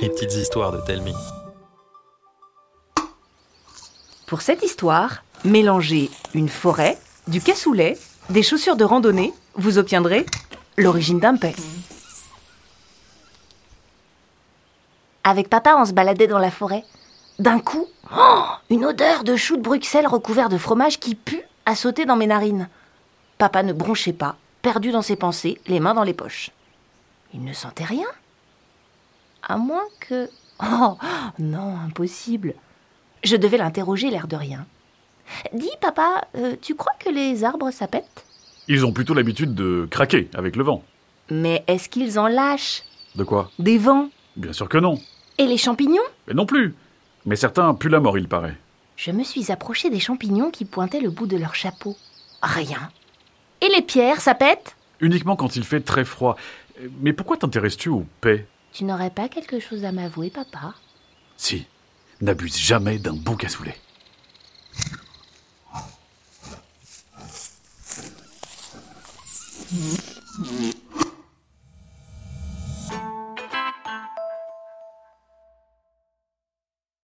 Les petites histoires de Telmi. Pour cette histoire, mélangez une forêt, du cassoulet, des chaussures de randonnée, vous obtiendrez l'origine d'un paix. Avec papa, on se baladait dans la forêt. D'un coup, oh, une odeur de chou de Bruxelles recouvert de fromage qui pue a sauté dans mes narines. Papa ne bronchait pas, perdu dans ses pensées, les mains dans les poches. Il ne sentait rien. À moins que... Oh, non, impossible. Je devais l'interroger l'air de rien. Dis, papa, euh, tu crois que les arbres ça pète Ils ont plutôt l'habitude de craquer avec le vent. Mais est-ce qu'ils en lâchent? De quoi? Des vents? Bien sûr que non. Et les champignons? Mais non plus. Mais certains puent la mort, il paraît. Je me suis approchée des champignons qui pointaient le bout de leur chapeau. Rien. Et les pierres, ça pète? Uniquement quand il fait très froid. Mais pourquoi t'intéresses-tu aux paix Tu n'aurais pas quelque chose à m'avouer, papa? Si. N'abuse jamais d'un bon cassoulet. Mmh.